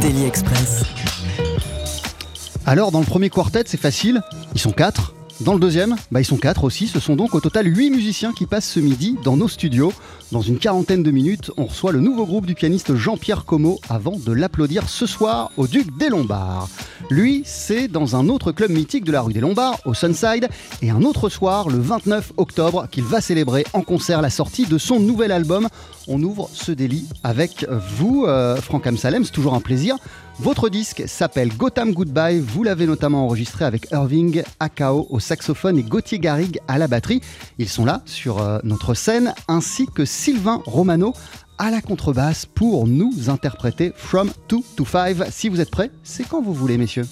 Daily Express. Alors, dans le premier quartet, c'est facile, ils sont quatre. Dans le deuxième, bah, ils sont quatre aussi. Ce sont donc au total huit musiciens qui passent ce midi dans nos studios. Dans une quarantaine de minutes, on reçoit le nouveau groupe du pianiste Jean-Pierre Como avant de l'applaudir ce soir au Duc des Lombards. Lui, c'est dans un autre club mythique de la rue des Lombards, au Sunside, et un autre soir, le 29 octobre, qu'il va célébrer en concert la sortie de son nouvel album. On ouvre ce délit avec vous, euh, Franck Amsalem, c'est toujours un plaisir. Votre disque s'appelle Gotham Goodbye. Vous l'avez notamment enregistré avec Irving Akao au saxophone et Gauthier Garrigue à la batterie. Ils sont là sur euh, notre scène, ainsi que Sylvain Romano à la contrebasse pour nous interpréter From 2 to 5. Si vous êtes prêts, c'est quand vous voulez, messieurs.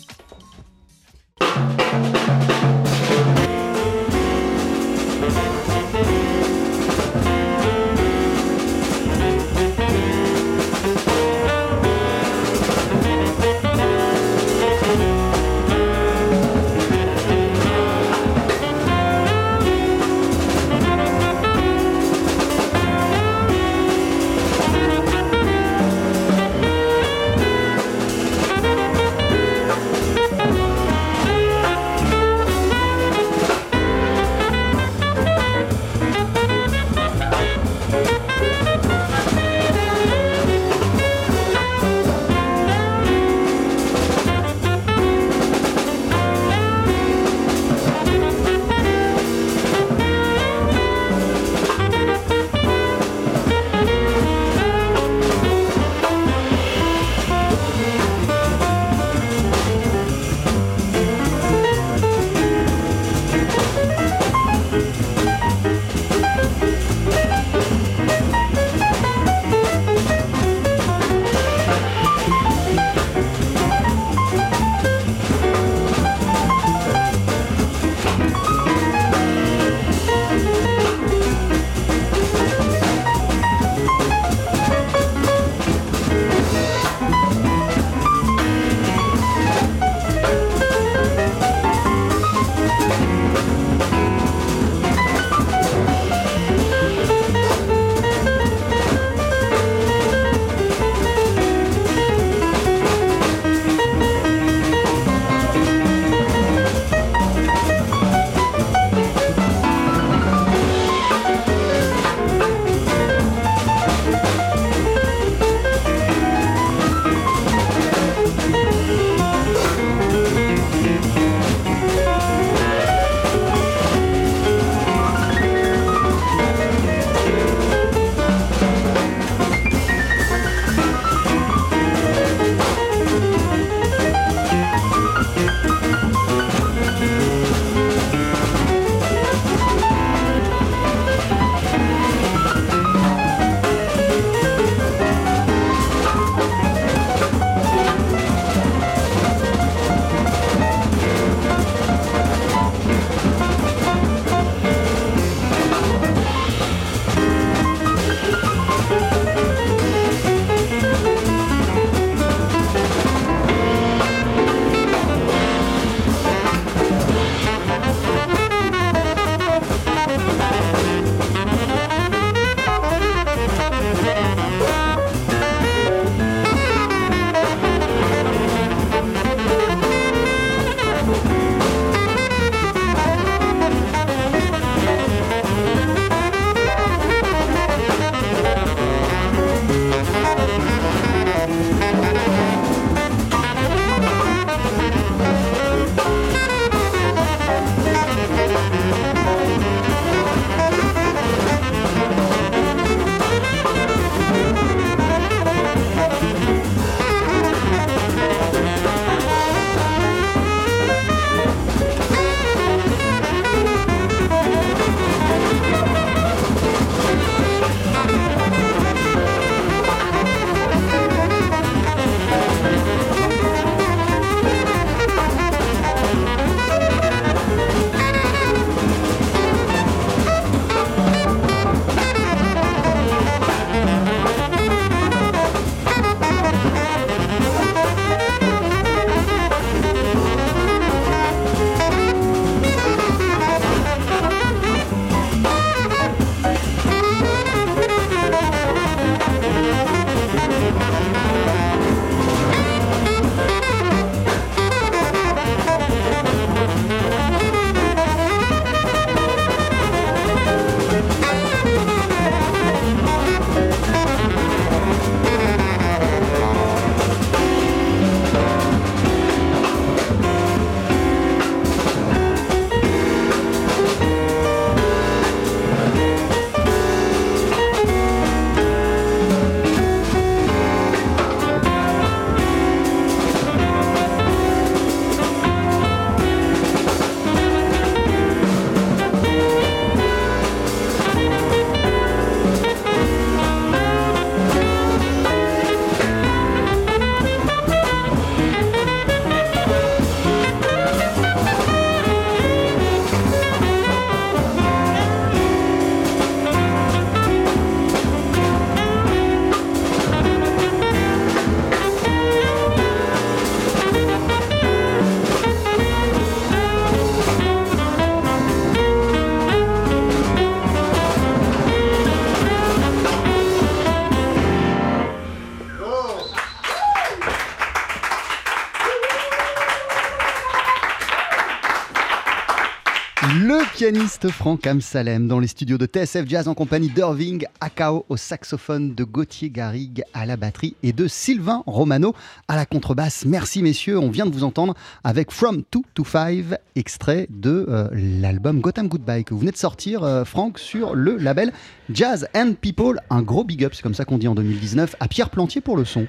Pianiste Franck Amsalem dans les studios de TSF Jazz en compagnie d'Irving Akao au saxophone, de Gauthier Garrigue à la batterie et de Sylvain Romano à la contrebasse. Merci messieurs, on vient de vous entendre avec From 2 to 5, extrait de euh, l'album Gotham Goodbye que vous venez de sortir euh, Franck sur le label Jazz and People. Un gros big up, c'est comme ça qu'on dit en 2019, à Pierre Plantier pour le son.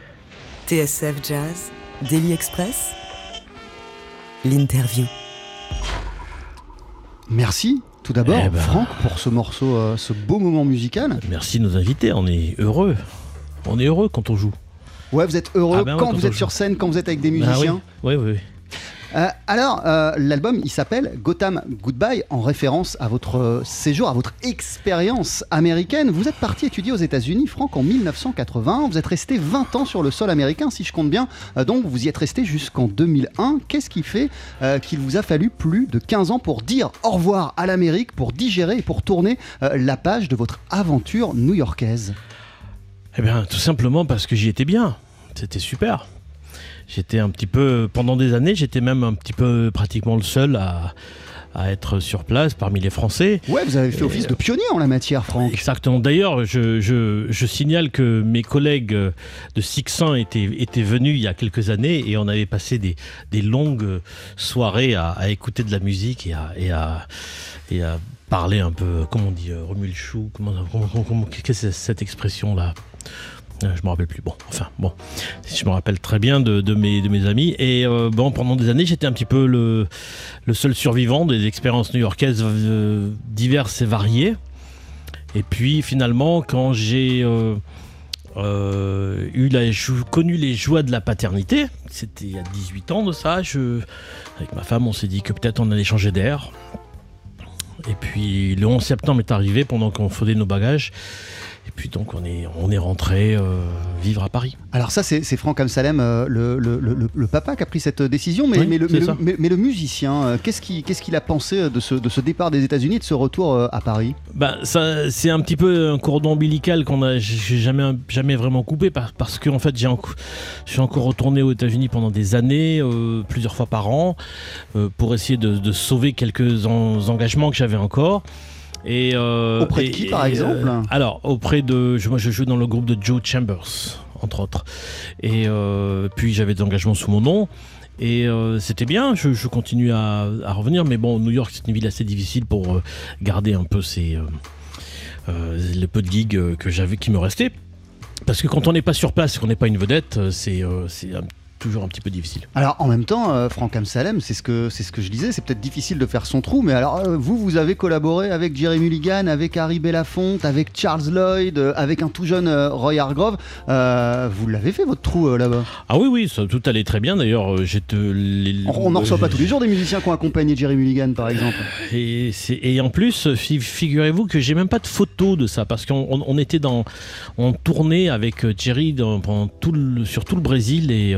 TSF Jazz, Daily Express, l'interview. Merci tout d'abord, Eh ben. Franck, pour ce morceau, euh, ce beau moment musical. Merci de nous inviter, on est heureux. On est heureux quand on joue. Ouais, vous êtes heureux Ah ben ouais, quand quand vous êtes joue. sur scène, quand vous êtes avec des Ah oui, musiciens. oui, oui. Euh, alors, euh, l'album, il s'appelle Gotham Goodbye, en référence à votre euh, séjour, à votre expérience américaine. Vous êtes parti étudier aux États-Unis, Franck, en 1980. Vous êtes resté 20 ans sur le sol américain, si je compte bien. Donc, vous y êtes resté jusqu'en 2001. Qu'est-ce qui fait qu'il vous a fallu plus de 15 ans pour dire au revoir à l'Amérique, pour digérer et pour tourner la page de votre aventure new-yorkaise? Eh bien, tout simplement parce que j'y étais bien. C'était super. J'étais un petit peu, pendant des années, j'étais même un petit peu pratiquement le seul à, à être sur place parmi les Français. Ouais, vous avez fait office de pionnier en la matière, Franck. Exactement. D'ailleurs, je, je- je signale que mes collègues de Sixan étaient, étaient venus il y a quelques années et on avait passé des, des longues soirées à, à écouter de la musique et à, et à, et à parler un peu, comment on dit, euh, remuer le chou, comment, comment- comment- comment- qu'est-ce que c'est cette expression-là? Je me rappelle plus. Bon, enfin, bon, je me rappelle très bien de, mes, amis. Et euh, bon, pendant des années, j'étais un petit peu le, seul survivant des expériences new-yorkaises euh, diverses et variées. Et puis finalement, quand j'ai euh, euh, eu connu les joies de la paternité, c'était il y a 18 ans de ça, je, avec ma femme, on s'est dit que peut-être on allait changer d'air. Et puis le 11 septembre est arrivé pendant qu'on faisait nos bagages. Et puis donc on est, on est rentré euh, vivre à Paris. Alors ça, c'est Franck Amsalem, euh, le, le- le- le papa qui a pris cette décision, mais, Oui, mais mais mais- mais le musicien, euh, qu'est-ce qu'il qu'est-ce qu'il a pensé de ce, de ce départ des États-Unis de ce retour euh, à Paris? Ben, ça, c'est un petit peu un cordon ombilical qu'on a jamais, jamais vraiment coupé par- parce que en fait, je suis encore retourné aux États-Unis pendant des années, plusieurs fois par an, pour essayer de, de sauver quelques en- engagements que j'avais encore. Et, euh, Auprès de et- qui, par exemple Alors, auprès de. moi, je joue dans le groupe de Joe Chambers, entre autres. Et euh, puis, j'avais des engagements sous mon nom. Et euh, c'était bien, je, je continue à, à revenir, mais bon, New York, c'est une ville assez difficile pour euh, garder un peu ces, euh, euh, le peu de gigs euh, que j'avais qui me restaient. Parce que quand on n'est pas sur place, qu'on n'est pas une vedette, euh, c'est euh, c'est un- toujours un petit peu difficile. Alors en même temps, euh, Franck Amsalem, c'est ce que c'est ce que je disais, c'est peut-être difficile de faire son trou, mais alors euh, vous, vous avez collaboré avec Jerry Mulligan, avec Harry Belafonte, avec Charles Lloyd, euh, avec un tout jeune euh, Roy Hargrove. Vous l'avez fait votre trou là-bas? Ah oui, oui, ça, tout allait très bien. D'ailleurs, j'étais. les- On n'en reçoit pas tous les jours des musiciens qui ont accompagné Jerry Mulligan, par exemple. Et, en plus, fi- figurez-vous que j'ai même pas de photo de ça parce qu'on on- on était dans, on tournait avec Jerry dans- tout le- sur tout le Brésil et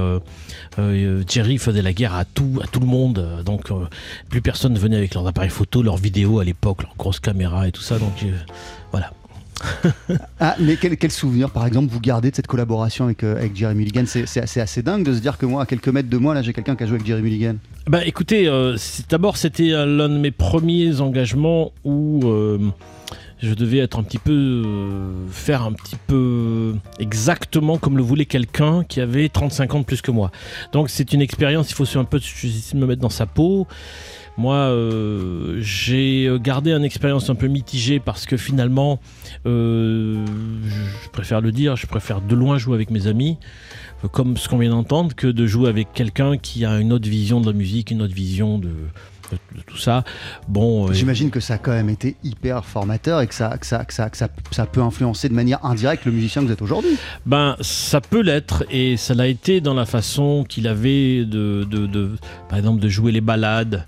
euh, euh, Jerry faisait la guerre à tout, à tout le monde. euh, Donc euh, plus personne ne venait avec leurs appareils photo, leurs vidéos à l'époque, leurs grosses caméras et tout ça. Donc euh, voilà. Ah, mais quel, quel souvenir, par exemple, vous gardez de cette collaboration avec, euh, avec Jerry Mulligan? C'est assez, assez dingue de se dire que moi, à quelques mètres de moi, là, j'ai quelqu'un qui a joué avec Jerry Mulligan. Bah écoutez, euh, c'est- d'abord c'était euh, l'un de mes premiers engagements où euh, je devais être un petit peu euh, faire un petit peu exactement comme le voulait quelqu'un qui avait 35 ans de plus que moi. Donc c'est une expérience, il faut un peu me mettre dans sa peau. Moi, euh, j'ai gardé une expérience un peu mitigée parce que finalement, euh, je préfère le dire, je préfère de loin jouer avec mes amis, euh, comme ce qu'on vient d'entendre, que de jouer avec quelqu'un qui a une autre vision de la musique, une autre vision de, de- tout ça. Bon, euh, J'imagine que ça a quand même été hyper formateur et que ça, que ça, que ça, que ça, ça peut influencer de manière indirecte le musicien que vous êtes aujourd'hui. Ben, ça peut l'être et ça l'a été dans la façon qu'il avait de, de, de- par exemple, de jouer les ballades,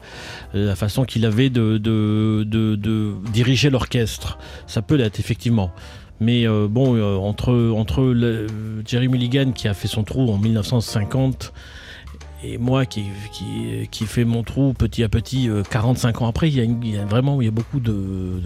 euh, la façon qu'il avait de, de, de, de diriger l'orchestre. Ça peut l'être, effectivement. Mais euh, bon, euh, entre, entre le- Jerry Mulligan qui a fait son trou en 1950 et moi qui, fait mon trou petit à petit euh, 45 ans après, il y a, vraiment beaucoup de-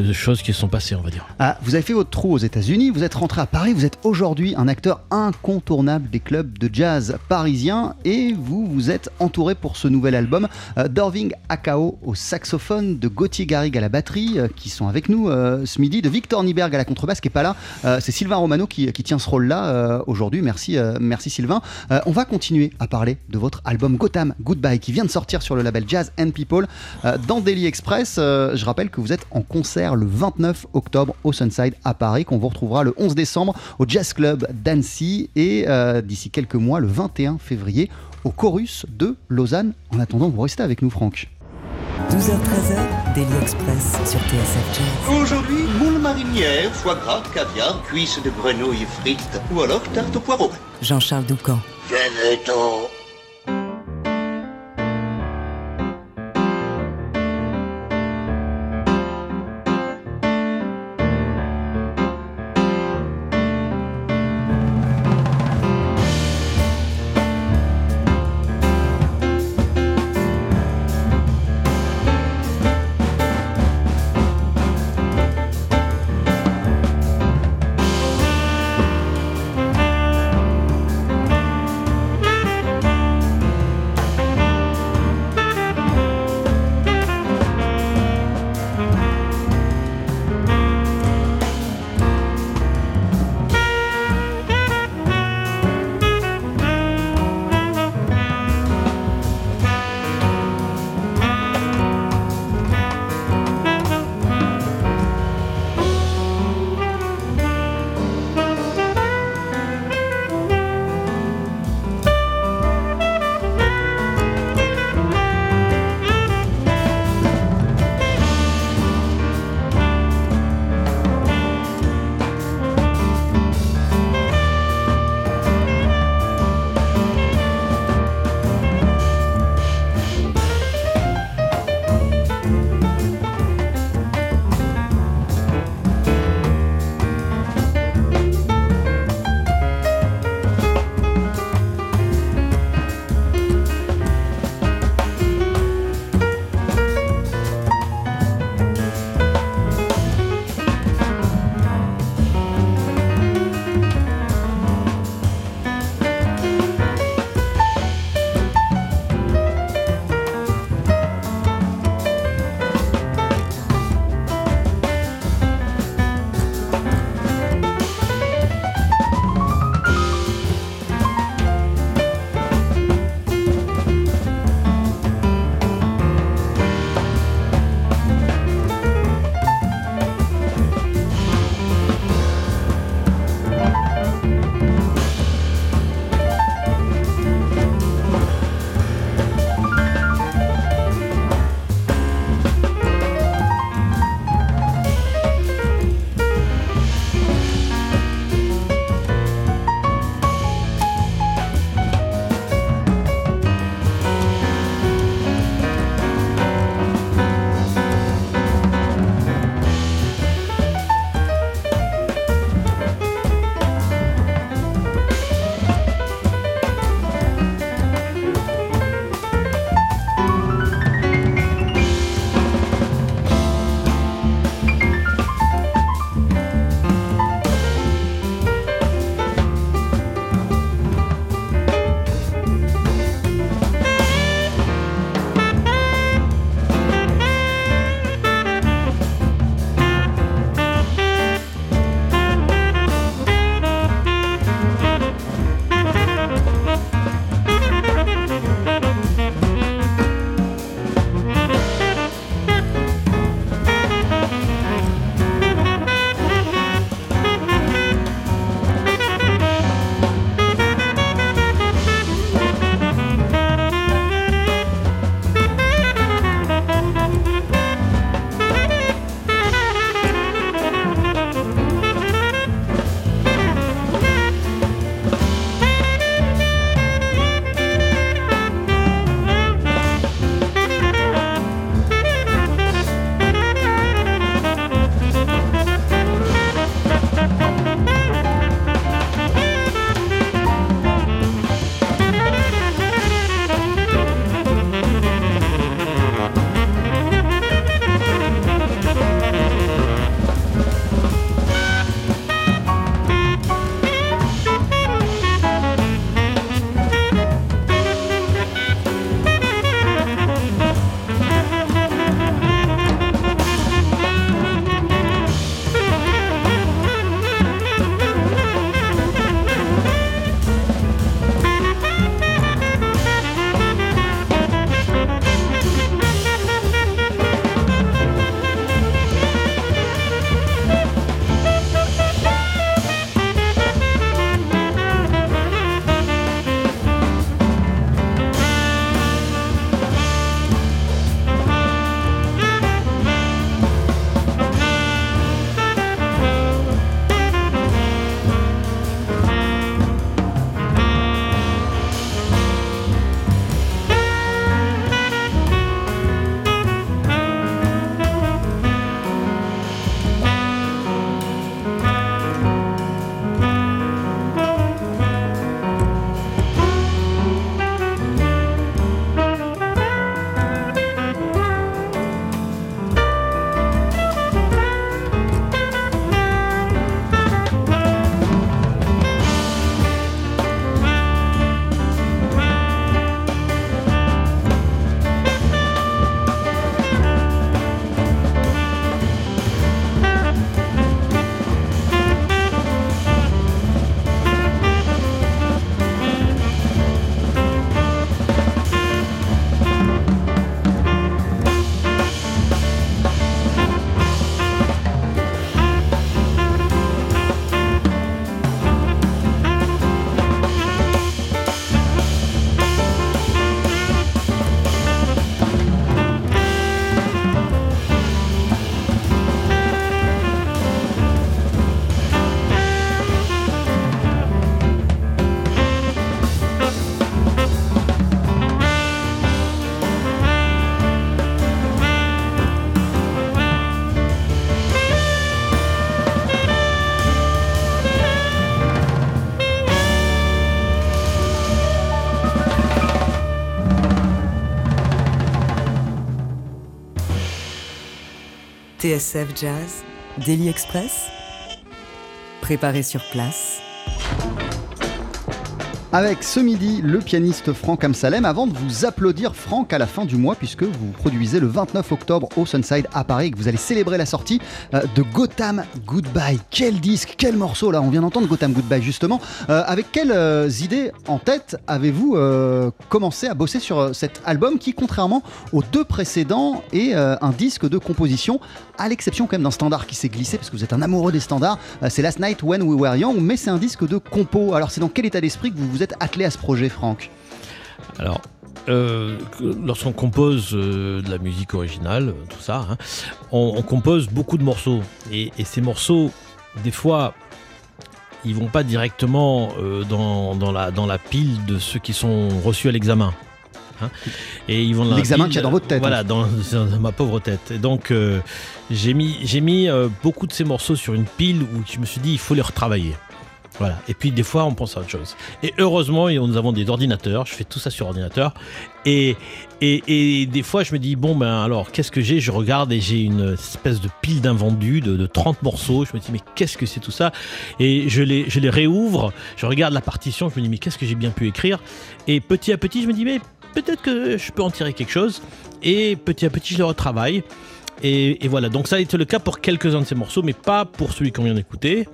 de choses qui sont passées, on va dire. Ah, vous avez fait votre trou aux États-Unis, vous êtes rentré à Paris, vous êtes aujourd'hui un acteur incontournable des clubs de jazz parisiens et vous vous êtes entouré pour ce nouvel album euh, d'Orving Akao au saxophone, de Gauthier Garrigue à la batterie, euh, qui sont avec nous euh, ce midi, de Victor Nieberg à la contrebasse qui est pas là. Euh, c'est Sylvain Romano qui, tient ce rôle-là aujourd'hui. Merci, merci Sylvain. On va continuer à parler de votre album Gotham Goodbye qui vient de sortir sur le label Jazz and People dans Daily Express. Je rappelle que vous êtes en concert le 29 octobre au Sunside à Paris, qu'on vous retrouvera le 11 décembre au Jazz Club d'Annecy et euh, d'ici quelques mois, le 21 février, au Chorus de Lausanne. En attendant, vous restez avec nous, Franck. 12h-13h, Daily Express sur TSF Jazz. Aujourd'hui, moule marinière, foie gras, caviar, cuisses de grenouille frites ou alors tarte au poireau. Jean-Charles Doucan. Venez-t'en TSF Jazz, Daily Express, préparé sur place. Avec ce midi le pianiste Franck Amsalem. Avant de vous applaudir, Franck, à la fin du mois, puisque vous produisez le 29 octobre au Sunside à Paris et que vous allez célébrer la sortie euh, de Gotham Goodbye. Quel disque, quel morceau là On vient d'entendre Gotham Goodbye justement. Euh, avec quelles euh, idées en tête avez-vous commencé à bosser sur cet album qui, contrairement aux deux précédents, est un disque de composition, à l'exception quand même d'un standard qui s'est glissé, parce que vous êtes un amoureux des standards. c'est Last Night When We Were Young, mais c'est un disque de compo. Alors c'est dans quel état d'esprit que vous vous êtes attelé à ce projet, Franck Alors, euh, lorsqu'on compose euh, de la musique originale, euh, tout ça, hein, on, compose beaucoup de morceaux. Et, ces morceaux, des fois, ils vont pas directement dans, la, dans la pile de ceux qui sont reçus à l'examen. Hein. et ils vont l'examen qu'il y a dans votre tête. Voilà, dans, ma pauvre tête. Et donc j'ai mis j'ai mis beaucoup de ces morceaux sur une pile où je me suis dit il faut les retravailler. Voilà. Et puis des fois, on pense à autre chose. Et heureusement, nous avons des ordinateurs. Je fais tout ça sur ordinateur. Et, et, des fois, je me dis, bon, ben alors, qu'est-ce que j'ai? Je regarde et j'ai une espèce de pile d'invendus de, de 30 morceaux. Je me dis, mais qu'est-ce que c'est tout ça? Et je les, je les réouvre. Je regarde la partition. Je me dis, mais qu'est-ce que j'ai bien pu écrire? Et petit à petit, je me dis, mais peut-être que je peux en tirer quelque chose. Et petit à petit, je le retravaille. Et, et voilà. Donc, ça a été le cas pour quelques-uns de ces morceaux, mais pas pour celui qu'on vient d'écouter.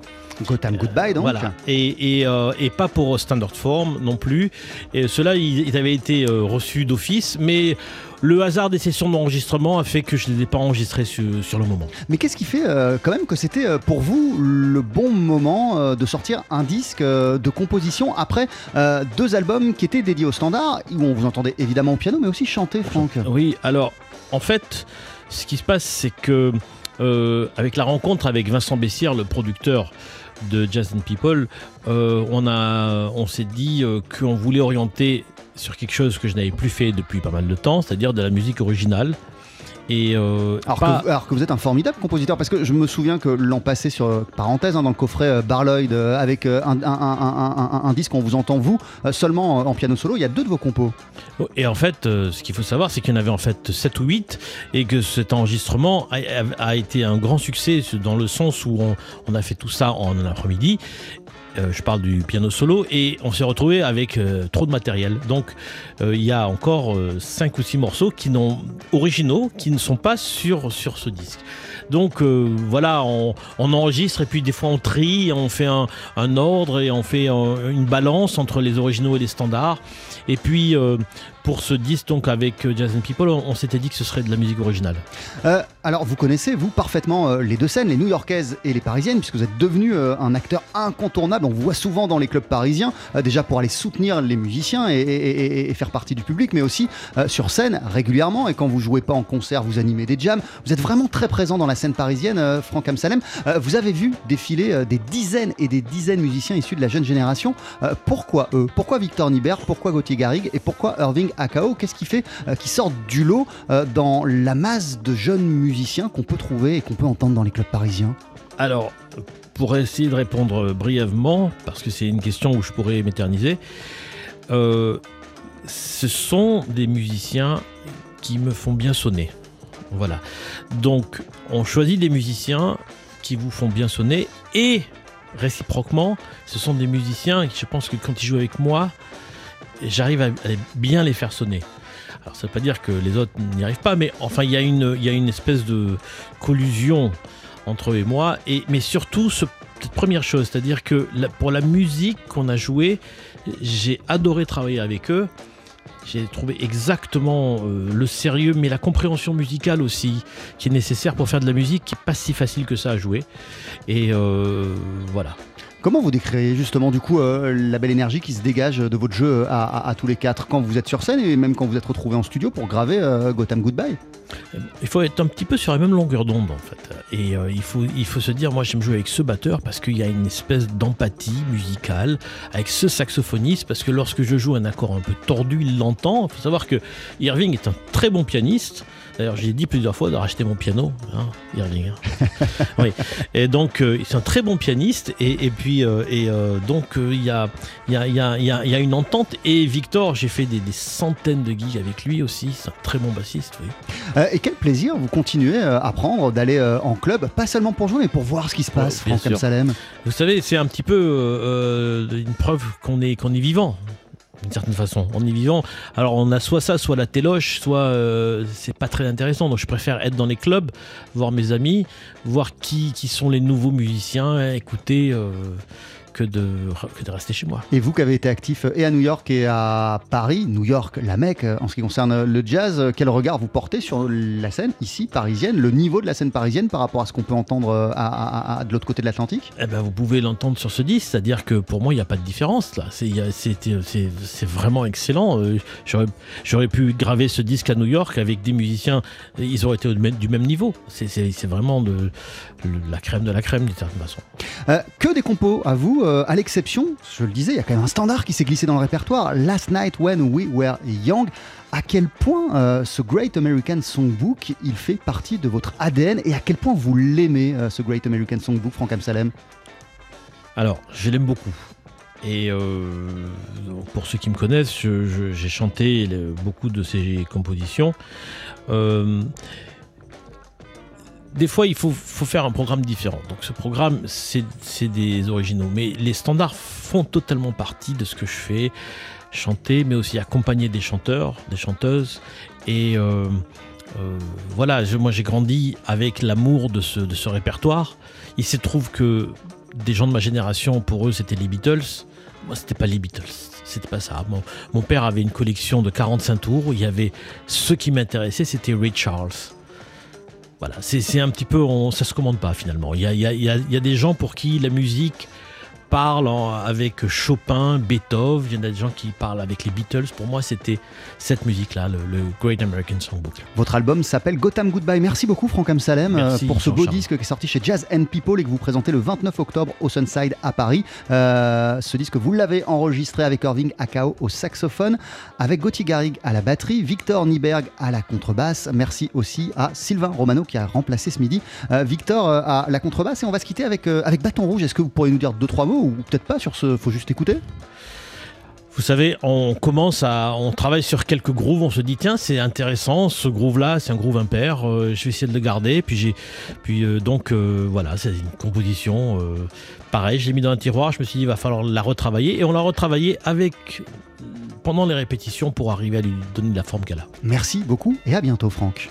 Gotham Goodbye, donc. Voilà. Et, et, euh, et, pas pour Standard Form non plus. Et cela, il, avait été euh, reçu d'office, mais le hasard des sessions d'enregistrement a fait que je ne les ai pas enregistrés sur, sur le moment. Mais qu'est-ce qui fait euh, quand même que c'était pour vous le bon moment de sortir un disque de composition après deux albums qui étaient dédiés au standard, où on vous entendait évidemment au piano, mais aussi chanter, Franck? Oui, alors en fait, ce qui se passe, c'est que avec la rencontre avec Vincent Bessière, le producteur de Jazz and People, euh, on, on s'est dit euh, qu'on voulait orienter sur quelque chose que je n'avais plus fait depuis pas mal de temps, c'est-à-dire de la musique originale. Euh, alors, que, vous êtes un formidable compositeur, parce que je me souviens que l'an passé, sur euh, parenthèse, hein, dans le coffret euh, Barloyd, avec un, disque, on vous entend vous seulement en, piano solo, il y a deux de vos compos. Oh, et en fait, ce qu'il faut savoir, c'est qu'il y en avait en fait 7 ou 8, et que cet enregistrement a, été un grand succès dans le sens où on, on a fait tout ça en un après-midi, euh, je parle du piano solo, et on s'est retrouvé avec euh, trop de matériel. Donc euh, il y a encore 5 ou 6 morceaux qui n'ont originaux qui ne sont pas sur, sur ce disque. Donc voilà, on, enregistre et puis des fois on trie, on fait un, un ordre et on fait une balance entre les originaux et les standards. Et puis pour ce disque donc avec euh, Jazz and People, on, s'était dit que ce serait de la musique originale. Euh, alors vous connaissez vous parfaitement euh, les deux scènes, les new-yorkaises et les parisiennes, puisque vous êtes devenu un acteur incontournable. On vous voit souvent dans les clubs parisiens, déjà pour aller soutenir les musiciens et, faire partie du public, mais aussi sur scène régulièrement. Et quand vous jouez pas en concert, vous animez des jams. Vous êtes vraiment très présent dans la scène parisienne, Franck Amsalem. vous avez vu défiler des dizaines et des dizaines de musiciens issus de la jeune génération. pourquoi eux? Pourquoi Victor Nibert Pourquoi Gauthier Garrigue? Et pourquoi Irving AKO, qu'est-ce qui fait euh, qu'ils sortent du lot euh, dans la masse de jeunes musiciens qu'on peut trouver et qu'on peut entendre dans les clubs parisiens? Alors, pour essayer de répondre brièvement, parce que c'est une question où je pourrais m'éterniser, euh, ce sont des musiciens qui me font bien sonner. Voilà. Donc, on choisit des musiciens qui vous font bien sonner et réciproquement, ce sont des musiciens qui, je pense que quand ils jouent avec moi, j'arrive à, bien les faire sonner. Alors ça veut pas dire que les autres n'y arrivent pas, mais enfin il y, a une, y a une espèce de collusion entre eux et moi, et, mais surtout cette première chose, c'est-à-dire que pour la musique qu'on a jouée, j'ai adoré travailler avec eux. J'ai trouvé exactement euh, le sérieux, mais la compréhension musicale aussi, qui est nécessaire pour faire de la musique, qui n'est pas si facile que ça à jouer. Et euh, voilà. Comment vous décririez justement du coup euh, la belle énergie qui se dégage de votre jeu à, tous les quatre quand vous êtes sur scène et même quand vous êtes retrouvés en studio pour graver euh, Gotham Goodbye? Il faut être un petit peu sur la même longueur d'onde en fait. Et euh, il, faut, il faut se dire, moi j'aime jouer avec ce batteur parce qu'il y a une espèce d'empathie musicale avec ce saxophoniste parce que lorsque je joue un accord un peu tordu, il l'entend. Il faut savoir que Irving est un très bon pianiste. D'ailleurs, j'ai dit plusieurs fois de racheter mon piano, hein, Irving. oui. Et donc, euh, c'est un très bon pianiste. Et, puis, euh, et euh, donc, il y a, y, a, y, a, y, a, une entente. Et Victor, j'ai fait des, centaines de gigs avec lui aussi. C'est un très bon bassiste. Oui. Euh, et quel plaisir vous continuez euh, à prendre d'aller euh, en club, pas seulement pour jouer, mais pour voir ce qui se passe, bien Franck. Salem. Vous savez, c'est un petit peu euh, une preuve qu'on est, qu'on est vivant. D'une certaine façon, on est vivant. Alors, on a soit ça, soit la téloche, soit euh, c'est pas très intéressant. Donc, je préfère être dans les clubs, voir mes amis, voir qui, qui sont les nouveaux musiciens, écouter euh, que, de, que de rester chez moi. Et vous qui avez été actif euh, et à New York et à Paris, New York, la Mecque, euh, en ce qui concerne euh, le jazz, quel regard vous portez sur la scène ici, parisienne, le niveau de la scène parisienne par rapport à ce qu'on peut entendre à, à- à- de l'autre côté de l'Atlantique? Eh ben, vous pouvez l'entendre sur ce disque, c'est-à-dire que pour moi, il n'y a pas de différence. là. C'est vraiment excellent. J'aurais pu graver ce disque à New York avec des musiciens, ils auraient été du même niveau. C'est- vraiment de, la crème de la crème, d'une certaine façon. Euh, que des compos à vous, euh, à l'exception, je le disais, il y a quand même un standard qui s'est glissé dans le répertoire, Last Night When We Were Young. À quel point euh, ce Great American Songbook, il fait partie de votre ADN et à quel point vous l'aimez, euh, ce Great American Songbook, Franck Amsalem? Alors, je l'aime beaucoup. Et pour ceux qui me connaissent, j'ai chanté beaucoup de ses compositions. Des fois, il faut, faire un programme différent. Donc, ce programme, c'est des originaux. Mais les standards font totalement partie de ce que je fais. Chanter, mais aussi accompagner des chanteurs, des chanteuses. Et euh, euh, voilà, moi, j'ai grandi avec l'amour de ce, répertoire. Il se trouve que des gens de ma génération, pour eux, c'était les Beatles. Moi, c'était pas les Beatles. C'était pas ça. Mon, mon père avait une collection de 45 tours. Il y avait ce qui m'intéressait, c'était Ray Charles. Voilà, c'est un petit peu, on, ça se commande pas finalement. Il y a, y a- y y a des gens pour qui la musique parle en- avec Chopin, Beethoven. Il y en a des gens qui parlent avec les Beatles. Pour moi, c'était cette musique-là, le, le Great American Songbook. Votre album s'appelle Gotham Goodbye. Merci beaucoup Franck Amsalem euh, Merci, pour ce beau disque qui est sorti chez Jazz and People et que vous présentez le 29 octobre au Sunside à Paris. Euh, ce disque, vous l'avez enregistré avec Irving Akao au saxophone, avec Gauthier Garrigue à la batterie, Victor Nieberg à la contrebasse. Merci aussi à Sylvain Romano qui a remplacé ce midi euh, Victor à la contrebasse. Et on va se quitter avec, euh, avec Bâton Rouge. Est-ce que vous pourriez nous dire deux, trois mots ou peut-être pas sur ce Faut juste écouter Vous savez, on commence à, on travaille sur quelques grooves, on se dit tiens c'est intéressant, ce groove-là, c'est un groove impair, euh, je vais essayer de le garder. Puis j'ai, puis euh, donc euh, voilà, c'est une composition. pareil, je l'ai mis dans un tiroir, je me suis dit il va falloir la retravailler et on l'a retravaillée avec pendant les répétitions pour arriver à lui donner la forme qu'elle a. Merci beaucoup et à bientôt Franck.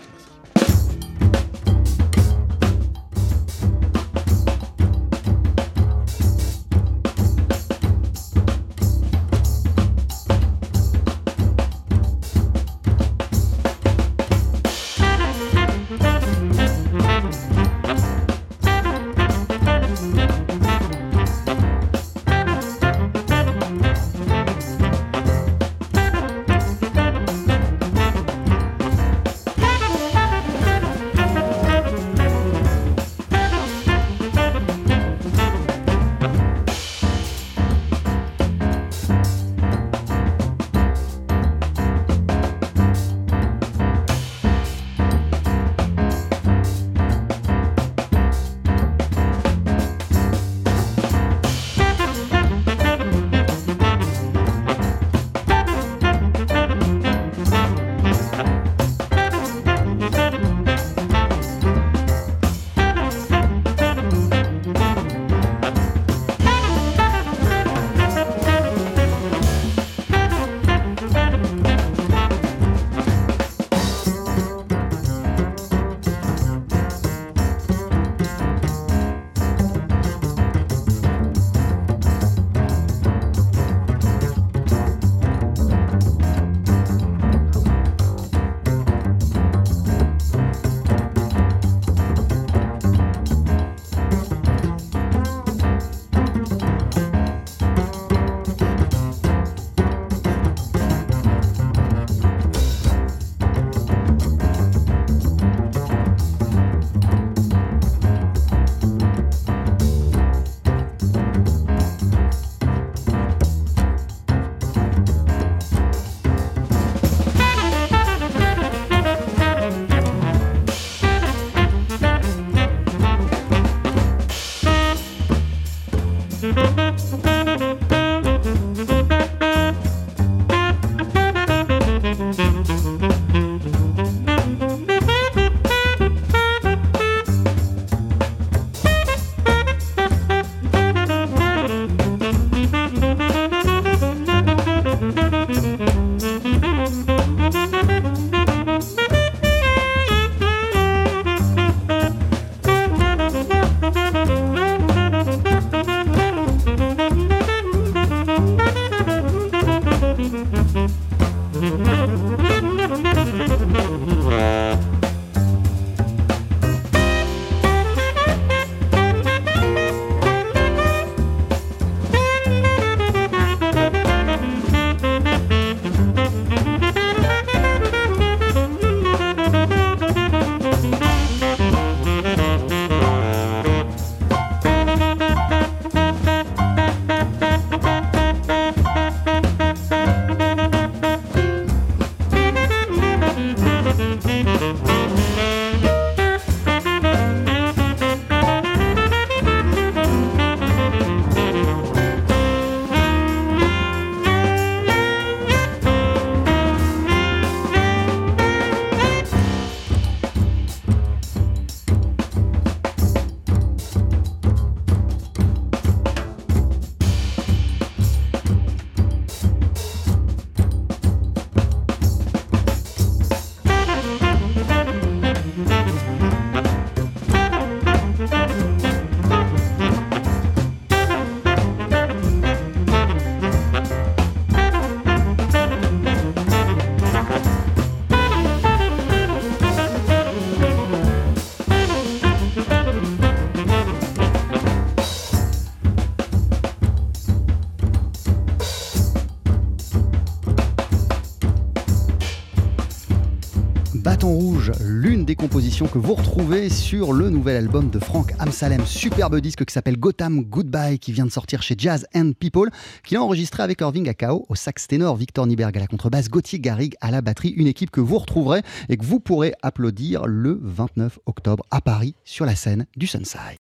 Compositions que vous retrouvez sur le nouvel album de Frank Amsalem, superbe disque qui s'appelle Gotham Goodbye, qui vient de sortir chez Jazz and People, qu'il a enregistré avec Irving Akao au sax ténor, Victor Nieberg à la contrebasse, Gauthier Garrigue à la batterie, une équipe que vous retrouverez et que vous pourrez applaudir le 29 octobre à Paris sur la scène du Sunside.